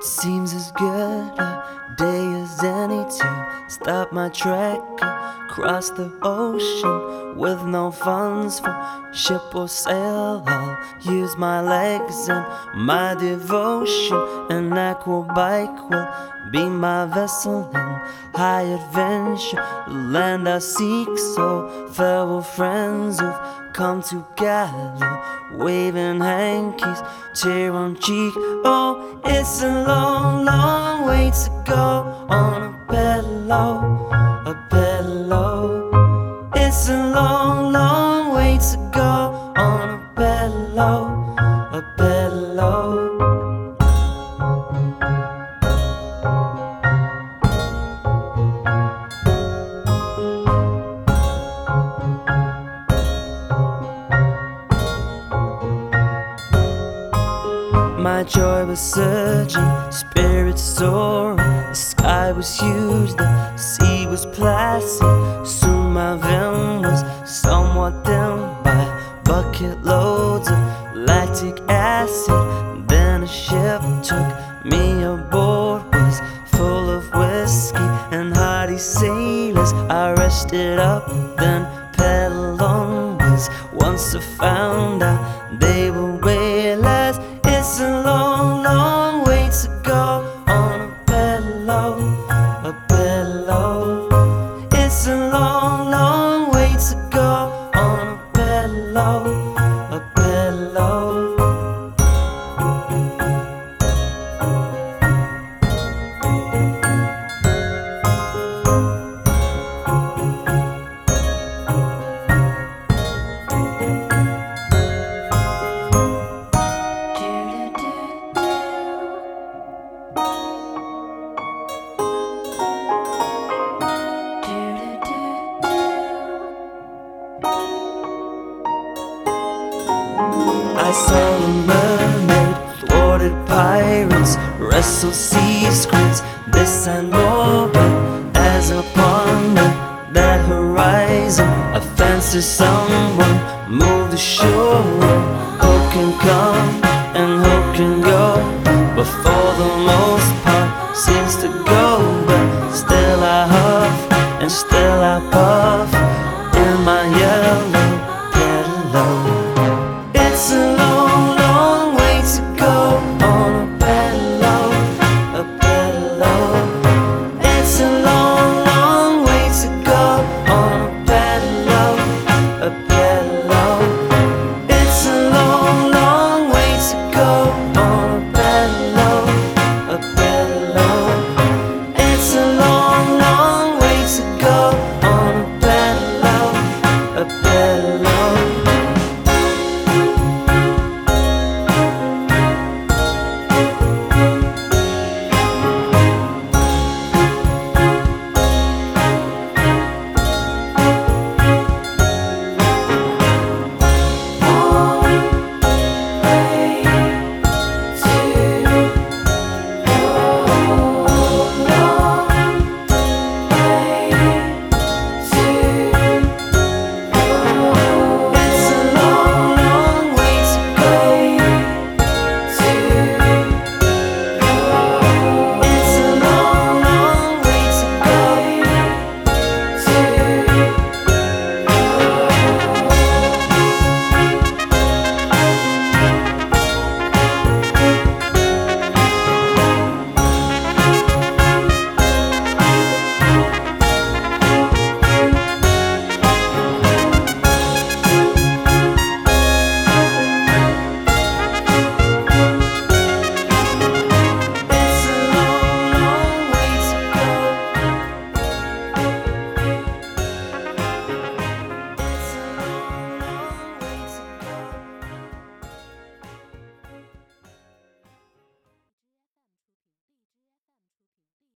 Seems as good a day as any to stop my trek across the ocean with no funds for ship or sail. I'll use my legs and my devotion. An aqua bike will be my vessel in high adventure. The land I seek, so farewell, friends who've come together, waving hankies, tear on cheek. Oh, it's a long, long way to go on a pedalo, a pedalo. My joy was surging, spirits soaring. The sky was huge, the sea was placid. Soon my vim was somewhat dimmed by bucket loads of lactic acid. Then a ship took me aboard, was full of whiskey and hearty sailors. I rested up, then pedaled onwards. Once I found out they were whalers. I saw a mermaid, thwarted pirates, wrestle sea squids. This I know, but as upon the, that horizon, I fancy someone moved ashore. Hope can come now.